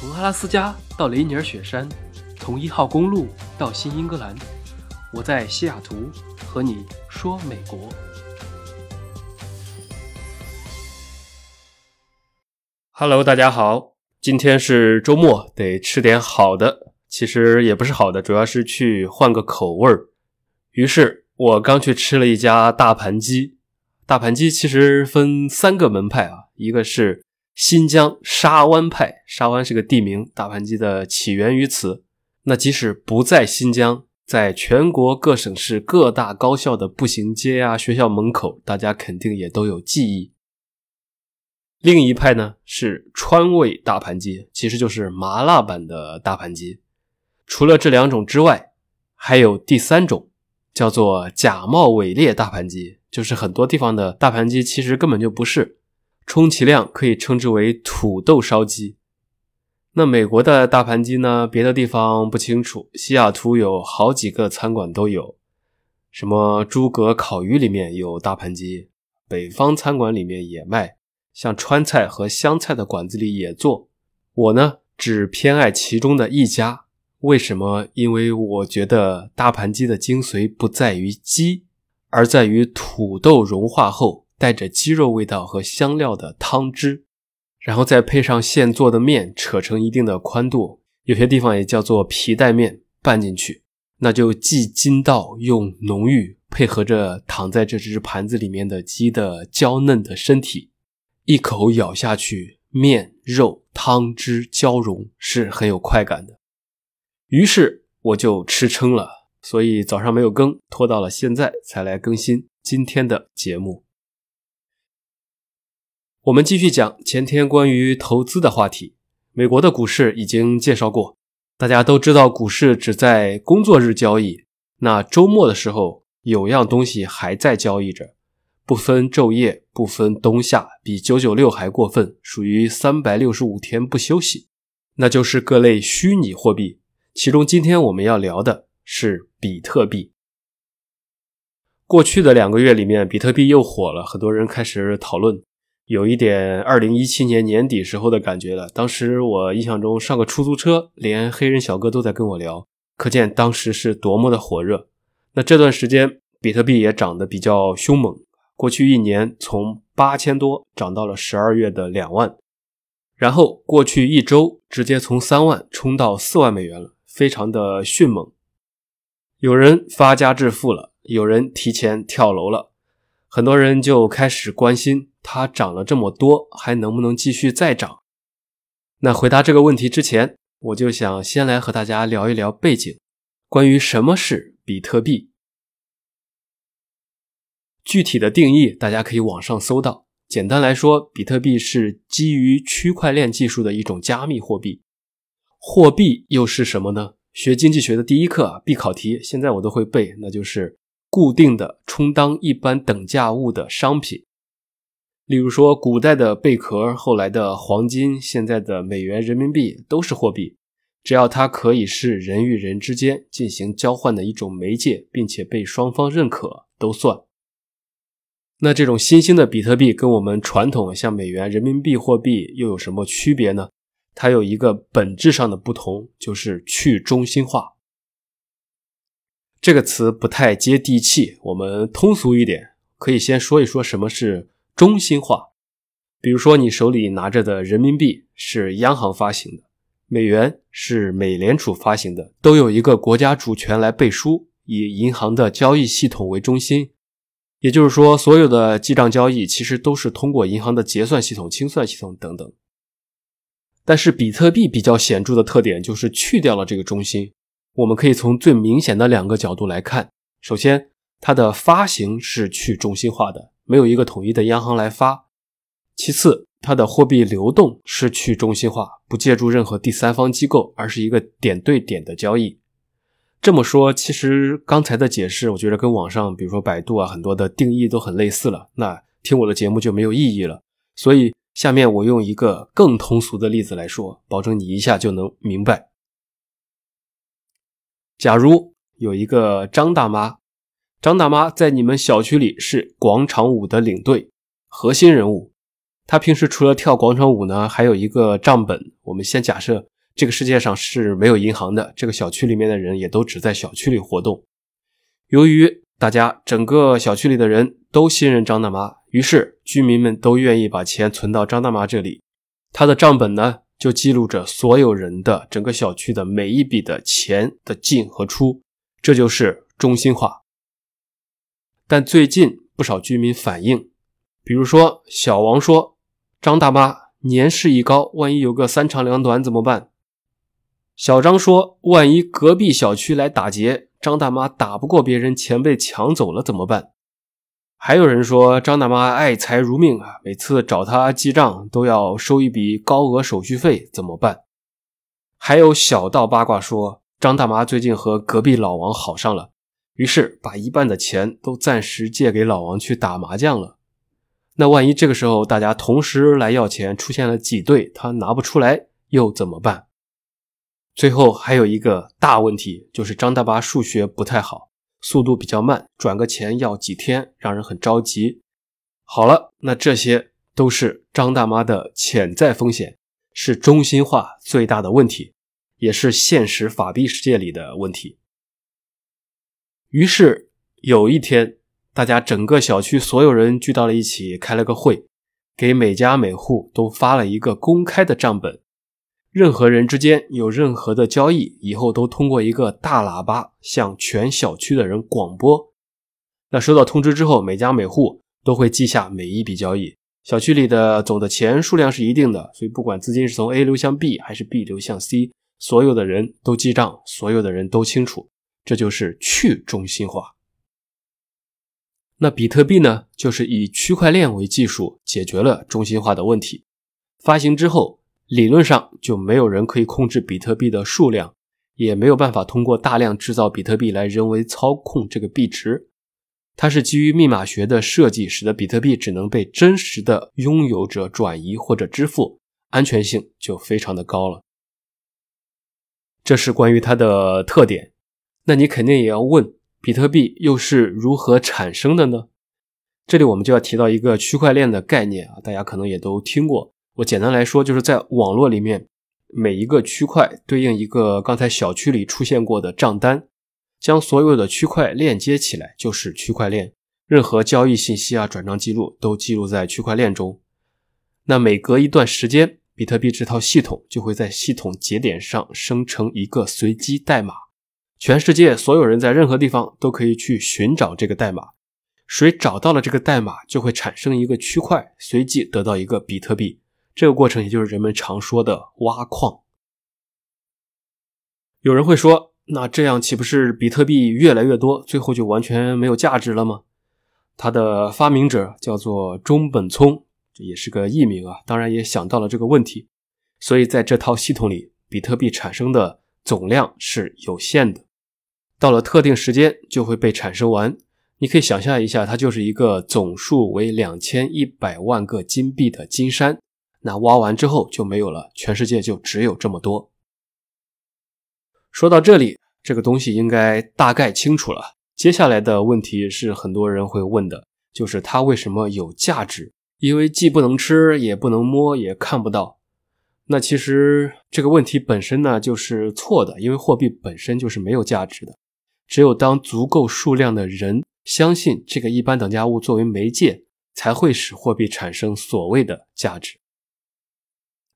从阿拉斯加到雷尼尔雪山，从一号公路到新英格兰，我在西雅图和你说美国。Hello，大家好，今天是周末，得吃点好的。其实也不是好的，主要是去换个口味儿。于是我刚去吃了一家大盘鸡。大盘鸡其实分三个门派啊，一个是。新疆沙湾派，沙湾是个地名，大盘鸡的起源于此。那即使不在新疆，在全国各省市各大高校的步行街啊、学校门口，大家肯定也都有记忆。另一派呢是川味大盘鸡，其实就是麻辣版的大盘鸡。除了这两种之外，还有第三种，叫做假冒伪劣大盘鸡，就是很多地方的大盘鸡其实根本就不是。充其量可以称之为土豆烧鸡。那美国的大盘鸡呢？别的地方不清楚。西雅图有好几个餐馆都有，什么诸葛烤鱼里面有大盘鸡，北方餐馆里面也卖，像川菜和湘菜的馆子里也做。我呢只偏爱其中的一家。为什么？因为我觉得大盘鸡的精髓不在于鸡，而在于土豆融化后。带着鸡肉味道和香料的汤汁，然后再配上现做的面，扯成一定的宽度，有些地方也叫做皮带面，拌进去，那就既筋道又浓郁，配合着躺在这只盘子里面的鸡的娇嫩的身体，一口咬下去，面肉汤汁交融，是很有快感的。于是我就吃撑了，所以早上没有更，拖到了现在才来更新今天的节目。我们继续讲前天关于投资的话题。美国的股市已经介绍过，大家都知道股市只在工作日交易。那周末的时候，有样东西还在交易着，不分昼夜，不分冬夏，比九九六还过分，属于三百六十五天不休息。那就是各类虚拟货币，其中今天我们要聊的是比特币。过去的两个月里面，比特币又火了，很多人开始讨论。有一点二零一七年年底时候的感觉了。当时我印象中上个出租车，连黑人小哥都在跟我聊，可见当时是多么的火热。那这段时间，比特币也涨得比较凶猛，过去一年从八千多涨到了十二月的两万，然后过去一周直接从三万冲到四万美元了，非常的迅猛。有人发家致富了，有人提前跳楼了，很多人就开始关心。它涨了这么多，还能不能继续再涨？那回答这个问题之前，我就想先来和大家聊一聊背景，关于什么是比特币。具体的定义大家可以网上搜到。简单来说，比特币是基于区块链技术的一种加密货币。货币又是什么呢？学经济学的第一课啊必考题，现在我都会背，那就是固定的充当一般等价物的商品。例如说，古代的贝壳，后来的黄金，现在的美元、人民币都是货币，只要它可以是人与人之间进行交换的一种媒介，并且被双方认可，都算。那这种新兴的比特币跟我们传统像美元、人民币货币又有什么区别呢？它有一个本质上的不同，就是去中心化。这个词不太接地气，我们通俗一点，可以先说一说什么是。中心化，比如说你手里拿着的人民币是央行发行的，美元是美联储发行的，都有一个国家主权来背书，以银行的交易系统为中心。也就是说，所有的记账交易其实都是通过银行的结算系统、清算系统等等。但是比特币比较显著的特点就是去掉了这个中心。我们可以从最明显的两个角度来看：首先，它的发行是去中心化的。没有一个统一的央行来发。其次，它的货币流动是去中心化，不借助任何第三方机构，而是一个点对点的交易。这么说，其实刚才的解释，我觉得跟网上，比如说百度啊，很多的定义都很类似了。那听我的节目就没有意义了。所以，下面我用一个更通俗的例子来说，保证你一下就能明白。假如有一个张大妈。张大妈在你们小区里是广场舞的领队，核心人物。她平时除了跳广场舞呢，还有一个账本。我们先假设这个世界上是没有银行的，这个小区里面的人也都只在小区里活动。由于大家整个小区里的人都信任张大妈，于是居民们都愿意把钱存到张大妈这里。他的账本呢，就记录着所有人的整个小区的每一笔的钱的进和出，这就是中心化。但最近不少居民反映，比如说小王说：“张大妈年事已高，万一有个三长两短怎么办？”小张说：“万一隔壁小区来打劫。”张大妈打不过别人，钱被抢走了怎么办？还有人说张大妈爱财如命啊，每次找她记账都要收一笔高额手续费，怎么办？还有小道八卦说张大妈最近和隔壁老王好上了，于是把一半的钱都暂时借给老王去打麻将了。那万一这个时候大家同时来要钱，出现了挤兑，他拿不出来又怎么办？最后还有一个大问题，就是张大妈数学不太好，速度比较慢，转个钱要几天，让人很着急。好了，那这些都是张大妈的潜在风险，是中心化最大的问题，也是现实法币世界里的问题。于是有一天，大家整个小区所有人聚到了一起，开了个会，给每家每户都发了一个公开的账本。任何人之间有任何的交易，以后都通过一个大喇叭向全小区的人广播。那收到通知之后，每家每户都会记下每一笔交易。小区里的总的钱数量是一定的，所以不管资金是从 A 流向 B 还是 B 流向 C，所有的人都记账，所有的人都清楚。这就是去中心化。那比特币呢，就是以区块链为技术解决了中心化的问题。发行之后。理论上就没有人可以控制比特币的数量，也没有办法通过大量制造比特币来人为操控这个币值。它是基于密码学的设计，使得比特币只能被真实的拥有者转移或者支付，安全性就非常的高了。这是关于它的特点。那你肯定也要问，比特币又是如何产生的呢？这里我们就要提到一个区块链的概念啊，大家可能也都听过。我简单来说，就是在网络里面，每一个区块对应一个刚才小区里出现过的账单，将所有的区块链接起来就是区块链。任何交易信息啊、转账记录都记录在区块链中。那每隔一段时间，比特币这套系统就会在系统节点上生成一个随机代码，全世界所有人在任何地方都可以去寻找这个代码。谁找到了这个代码，就会产生一个区块，随即得到一个比特币。这个过程也就是人们常说的挖矿。有人会说，那这样岂不是比特币越来越多，最后就完全没有价值了吗？它的发明者叫做中本聪，这也是个艺名啊。当然也想到了这个问题，所以在这套系统里，比特币产生的总量是有限的，到了特定时间就会被产生完。你可以想象一下，它就是一个总数为两千一百万个金币的金山。那挖完之后就没有了，全世界就只有这么多。说到这里，这个东西应该大概清楚了。接下来的问题是很多人会问的，就是它为什么有价值？因为既不能吃，也不能摸，也看不到。那其实这个问题本身呢就是错的，因为货币本身就是没有价值的。只有当足够数量的人相信这个一般等价物作为媒介，才会使货币产生所谓的价值。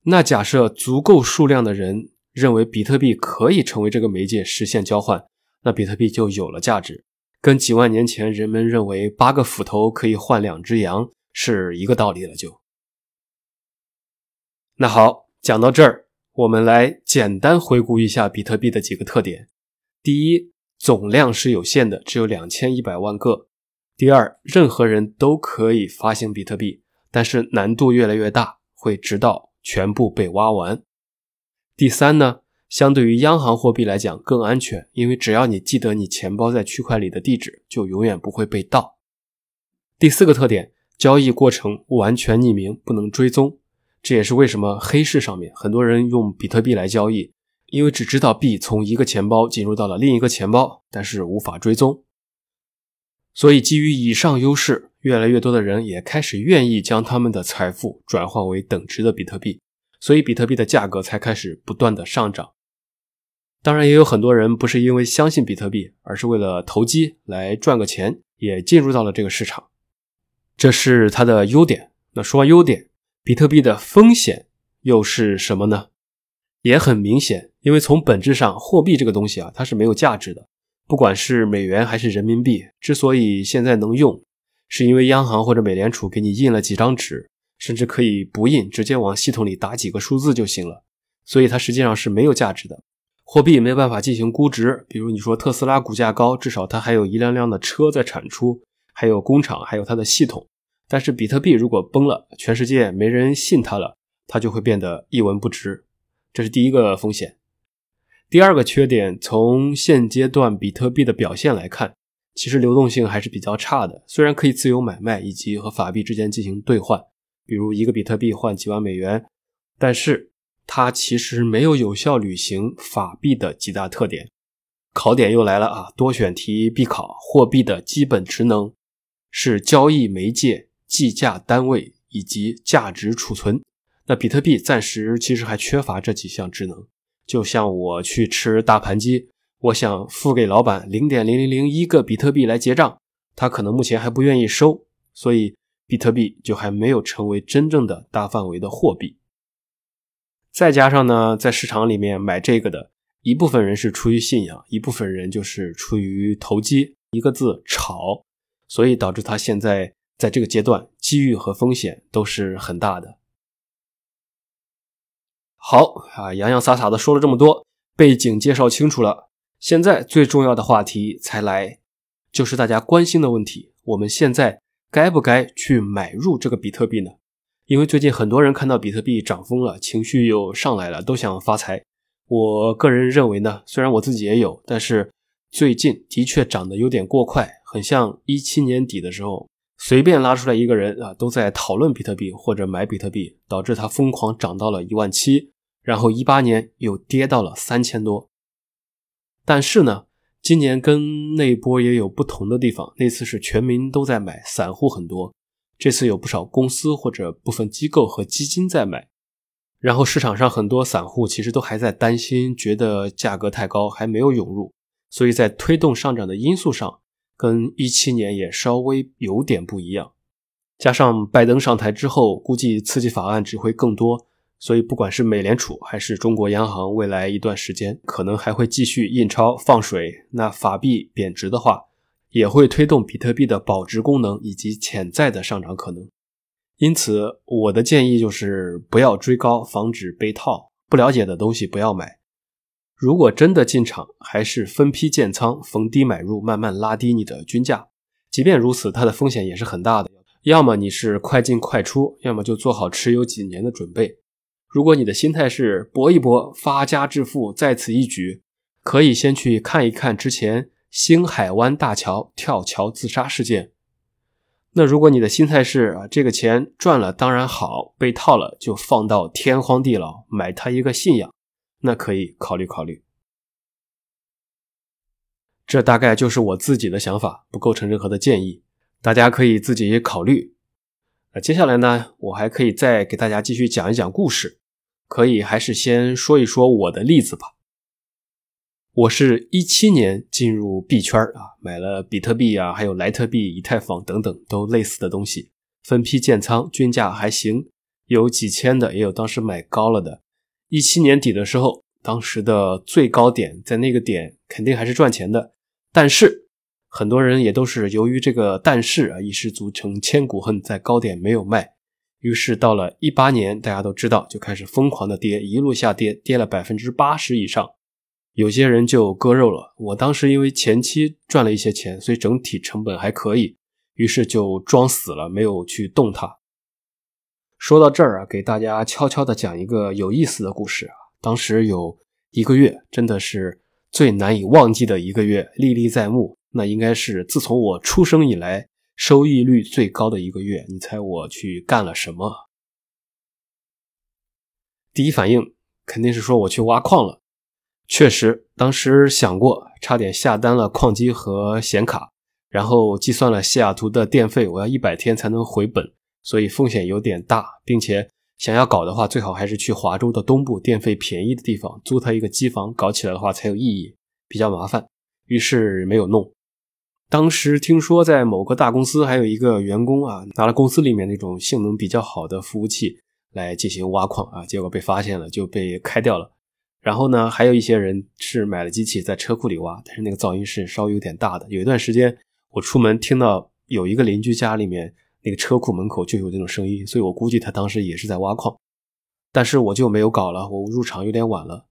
那假设足够数量的人认为比特币可以成为这个媒介实现交换，那比特币就有了价值，跟几万年前人们认为八个斧头可以换两只羊是一个道理了。就那好，讲到这儿，我们来简单回顾一下比特币的几个特点：第一，总量是有限的，只有两千一百万个；第二，任何人都可以发行比特币，但是难度越来越大，会直到。全部被挖完。第三呢，相对于央行货币来讲更安全，因为只要你记得你钱包在区块里的地址，就永远不会被盗。第四个特点，交易过程完全匿名，不能追踪。这也是为什么黑市上面很多人用比特币来交易，因为只知道币从一个钱包进入到了另一个钱包，但是无法追踪。所以基于以上优势，越来越多的人也开始愿意将他们的财富转换为等值的比特币，所以比特币的价格才开始不断的上涨。当然，也有很多人不是因为相信比特币，而是为了投机来赚个钱，也进入到了这个市场。这是它的优点。那说完优点，比特币的风险又是什么呢？也很明显，因为从本质上，货币这个东西啊，它是没有价值的。不管是美元还是人民币，之所以现在能用，是因为央行或者美联储给你印了几张纸，甚至可以不印，直接往系统里打几个数字就行了。所以它实际上是没有价值的。货币没有办法进行估值，比如你说特斯拉股价高，至少它还有一辆辆的车在产出，还有工厂，还有它的系统。但是比特币如果崩了，全世界没人信它了，它就会变得一文不值。这是第一个风险。第二个缺点，从现阶段比特币的表现来看，其实流动性还是比较差的。虽然可以自由买卖以及和法币之间进行兑换，比如一个比特币换几万美元，但是它其实没有有效履行法币的几大特点。考点又来了啊！多选题必考，货币的基本职能是交易媒介、计价单位以及价值储存。那比特币暂时其实还缺乏这几项职能。就像我去吃大盘鸡，我想付给老板零点零零零一个比特币来结账，他可能目前还不愿意收，所以比特币就还没有成为真正的大范围的货币。再加上呢，在市场里面买这个的一部分人是出于信仰，一部分人就是出于投机，一个字炒，所以导致他现在在这个阶段机遇和风险都是很大的。好啊，洋洋洒洒的说了这么多，背景介绍清楚了。现在最重要的话题才来，就是大家关心的问题：我们现在该不该去买入这个比特币呢？因为最近很多人看到比特币涨疯了，情绪又上来了，都想发财。我个人认为呢，虽然我自己也有，但是最近的确涨得有点过快，很像一七年底的时候，随便拉出来一个人啊，都在讨论比特币或者买比特币，导致它疯狂涨到了一万七。然后一八年又跌到了三千多，但是呢，今年跟那波也有不同的地方。那次是全民都在买，散户很多；这次有不少公司或者部分机构和基金在买。然后市场上很多散户其实都还在担心，觉得价格太高，还没有涌入。所以在推动上涨的因素上，跟一七年也稍微有点不一样。加上拜登上台之后，估计刺激法案只会更多。所以，不管是美联储还是中国央行，未来一段时间可能还会继续印钞放水。那法币贬值的话，也会推动比特币的保值功能以及潜在的上涨可能。因此，我的建议就是不要追高，防止被套。不了解的东西不要买。如果真的进场，还是分批建仓，逢低买入，慢慢拉低你的均价。即便如此，它的风险也是很大的。要么你是快进快出，要么就做好持有几年的准备。如果你的心态是搏一搏，发家致富在此一举，可以先去看一看之前星海湾大桥跳桥自杀事件。那如果你的心态是啊，这个钱赚了当然好，被套了就放到天荒地老，买它一个信仰，那可以考虑考虑。这大概就是我自己的想法，不构成任何的建议，大家可以自己考虑。那接下来呢，我还可以再给大家继续讲一讲故事。可以还是先说一说我的例子吧。我是一七年进入币圈啊，买了比特币啊，还有莱特币、以太坊等等都类似的东西，分批建仓，均价还行，有几千的，也有当时买高了的。一七年底的时候，当时的最高点在那个点肯定还是赚钱的，但是很多人也都是由于这个但是啊，一失足成千古恨，在高点没有卖。于是到了一八年，大家都知道就开始疯狂的跌，一路下跌，跌了百分之八十以上。有些人就割肉了。我当时因为前期赚了一些钱，所以整体成本还可以，于是就装死了，没有去动它。说到这儿啊，给大家悄悄的讲一个有意思的故事啊。当时有一个月，真的是最难以忘记的一个月，历历在目。那应该是自从我出生以来。收益率最高的一个月，你猜我去干了什么？第一反应肯定是说我去挖矿了。确实，当时想过，差点下单了矿机和显卡，然后计算了西雅图的电费，我要一百天才能回本，所以风险有点大，并且想要搞的话，最好还是去华州的东部，电费便宜的地方租他一个机房，搞起来的话才有意义，比较麻烦，于是没有弄。当时听说在某个大公司还有一个员工啊，拿了公司里面那种性能比较好的服务器来进行挖矿啊，结果被发现了，就被开掉了。然后呢，还有一些人是买了机器在车库里挖，但是那个噪音是稍微有点大的。有一段时间，我出门听到有一个邻居家里面那个车库门口就有那种声音，所以我估计他当时也是在挖矿。但是我就没有搞了，我入场有点晚了。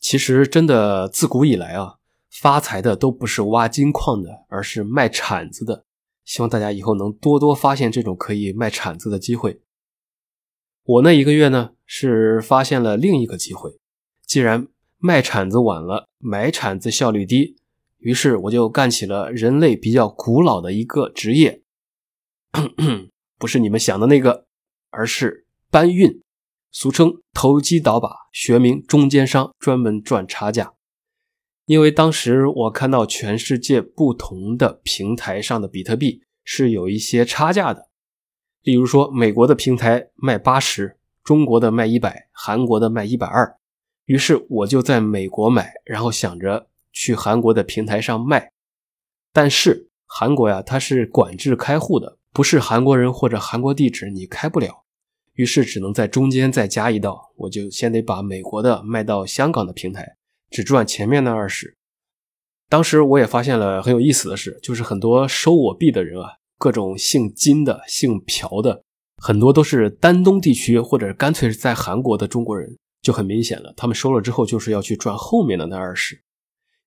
其实真的自古以来啊。发财的都不是挖金矿的，而是卖铲子的。希望大家以后能多多发现这种可以卖铲子的机会。我那一个月呢，是发现了另一个机会。既然卖铲子晚了，买铲子效率低，于是我就干起了人类比较古老的一个职业，不是你们想的那个，而是搬运，俗称投机倒把，学名中间商，专门赚差价。因为当时我看到全世界不同的平台上的比特币是有一些差价的，例如说美国的平台卖八十，中国的卖一百，韩国的卖一百二。于是我就在美国买，然后想着去韩国的平台上卖。但是韩国呀，它是管制开户的，不是韩国人或者韩国地址你开不了，于是只能在中间再加一道，我就先得把美国的卖到香港的平台。只赚前面那二十。当时我也发现了很有意思的事，就是很多收我币的人啊，各种姓金的、姓朴的，很多都是丹东地区或者干脆是在韩国的中国人，就很明显了。他们收了之后就是要去赚后面的那二十，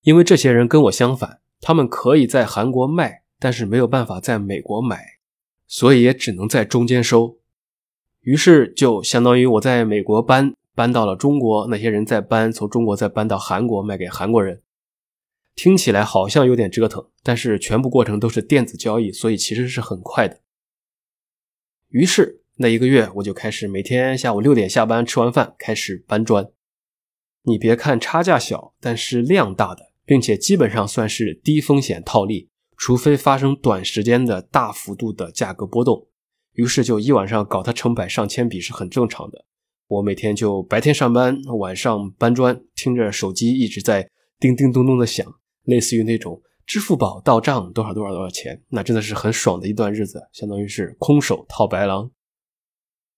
因为这些人跟我相反，他们可以在韩国卖，但是没有办法在美国买，所以也只能在中间收。于是就相当于我在美国搬。搬到了中国，那些人再搬，从中国再搬到韩国卖给韩国人，听起来好像有点折腾，但是全部过程都是电子交易，所以其实是很快的。于是那一个月，我就开始每天下午六点下班，吃完饭开始搬砖。你别看差价小，但是量大的，并且基本上算是低风险套利，除非发生短时间的大幅度的价格波动。于是就一晚上搞它成百上千笔是很正常的。我每天就白天上班，晚上搬砖，听着手机一直在叮叮咚咚的响，类似于那种支付宝到账多少多少多少钱，那真的是很爽的一段日子，相当于是空手套白狼。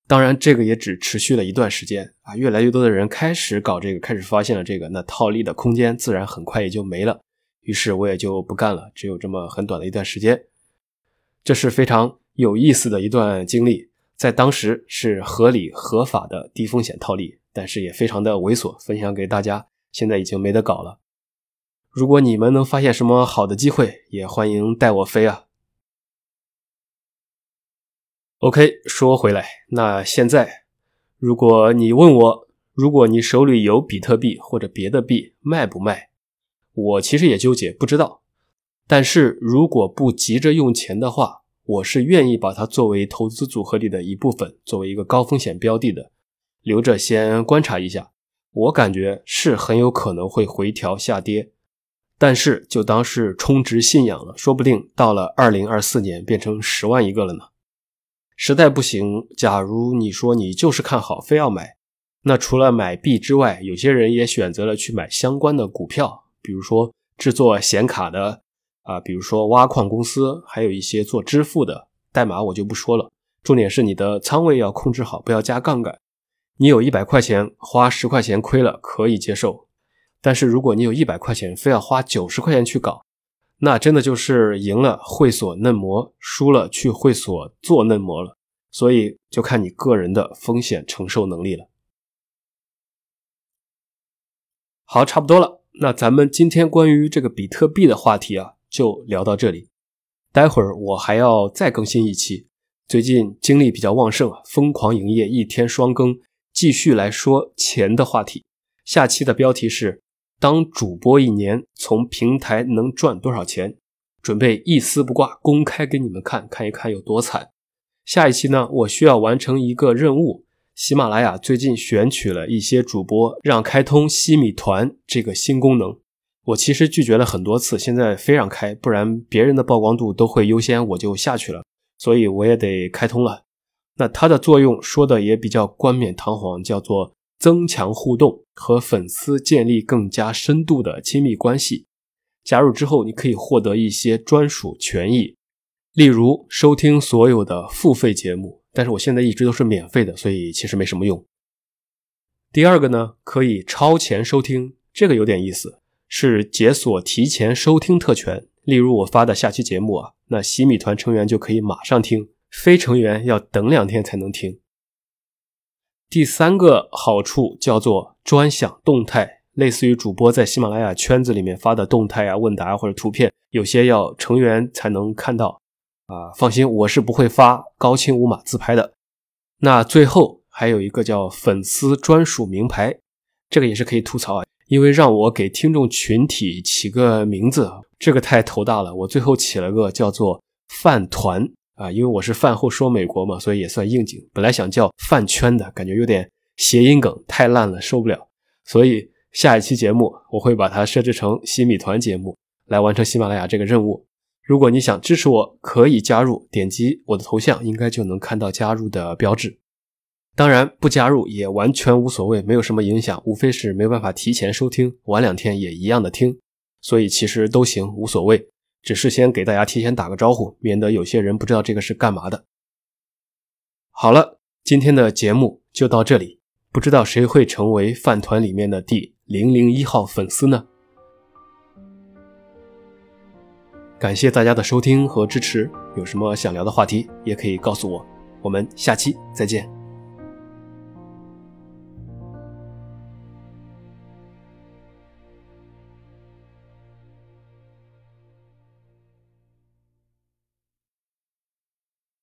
当然，这个也只持续了一段时间啊，越来越多的人开始搞这个，开始发现了这个，那套利的空间自然很快也就没了。于是我也就不干了，只有这么很短的一段时间，这是非常有意思的一段经历。在当时是合理合法的低风险套利，但是也非常的猥琐，分享给大家。现在已经没得搞了。如果你们能发现什么好的机会，也欢迎带我飞啊。OK，说回来，那现在如果你问我，如果你手里有比特币或者别的币，卖不卖？我其实也纠结，不知道。但是如果不急着用钱的话，我是愿意把它作为投资组合里的一部分，作为一个高风险标的的，留着先观察一下。我感觉是很有可能会回调下跌，但是就当是充值信仰了，说不定到了二零二四年变成十万一个了呢。实在不行，假如你说你就是看好，非要买，那除了买币之外，有些人也选择了去买相关的股票，比如说制作显卡的。啊，比如说挖矿公司，还有一些做支付的代码，我就不说了。重点是你的仓位要控制好，不要加杠杆。你有一百块钱，花十块钱亏了可以接受，但是如果你有一百块钱，非要花九十块钱去搞，那真的就是赢了会所嫩模，输了去会所做嫩模了。所以就看你个人的风险承受能力了。好，差不多了。那咱们今天关于这个比特币的话题啊。就聊到这里，待会儿我还要再更新一期。最近精力比较旺盛啊，疯狂营业，一天双更，继续来说钱的话题。下期的标题是：当主播一年从平台能赚多少钱？准备一丝不挂，公开给你们看看一看有多惨。下一期呢，我需要完成一个任务。喜马拉雅最近选取了一些主播，让开通西米团这个新功能。我其实拒绝了很多次，现在非让开，不然别人的曝光度都会优先，我就下去了。所以我也得开通了。那它的作用说的也比较冠冕堂皇，叫做增强互动，和粉丝建立更加深度的亲密关系。加入之后，你可以获得一些专属权益，例如收听所有的付费节目。但是我现在一直都是免费的，所以其实没什么用。第二个呢，可以超前收听，这个有点意思，是解锁提前收听特权。例如我发的下期节目啊，那洗米团成员就可以马上听，非成员要等两天才能听。第三个好处叫做专享动态。类似于主播在喜马拉雅圈子里面发的动态啊、问答或者图片，有些要成员才能看到啊。放心，我是不会发高清无码自拍的。那最后还有一个叫粉丝专属名牌，这个也是可以吐槽啊，因为让我给听众群体起个名字，这个太头大了。我最后起了个叫做饭团啊，因为我是饭后说美国嘛，所以也算应景。本来想叫饭圈的感觉有点谐音梗，太烂了，受不了，所以。下一期节目我会把它设置成洗米团节目，来完成喜马拉雅这个任务。如果你想支持我，可以加入，点击我的头像，应该就能看到加入的标志。当然，不加入也完全无所谓，没有什么影响，无非是没办法提前收听，晚两天也一样的听，所以其实都行，无所谓。只是先给大家提前打个招呼，免得有些人不知道这个是干嘛的。好了，今天的节目就到这里，不知道谁会成为饭团里面的第。零零一号粉丝呢？感谢大家的收听和支持，有什么想聊的话题也可以告诉我。我们下期再见。